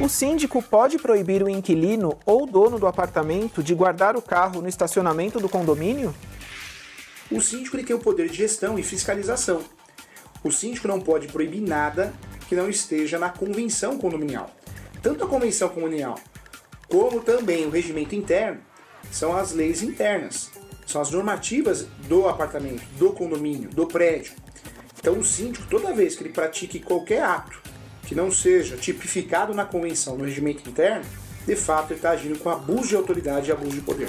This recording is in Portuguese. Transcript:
O síndico pode proibir o inquilino ou dono do apartamento de guardar o carro no estacionamento do condomínio? O síndico ele tem o poder de gestão e fiscalização. O síndico não pode proibir nada que não esteja na convenção condominial. Tanto a convenção condominial como também o regimento interno são as leis internas, são as normativas do apartamento, do condomínio, do prédio. Então o síndico, toda vez que ele pratique qualquer ato que não seja tipificado na convenção, no regimento interno, de fato ele está agindo com abuso de autoridade e abuso de poder.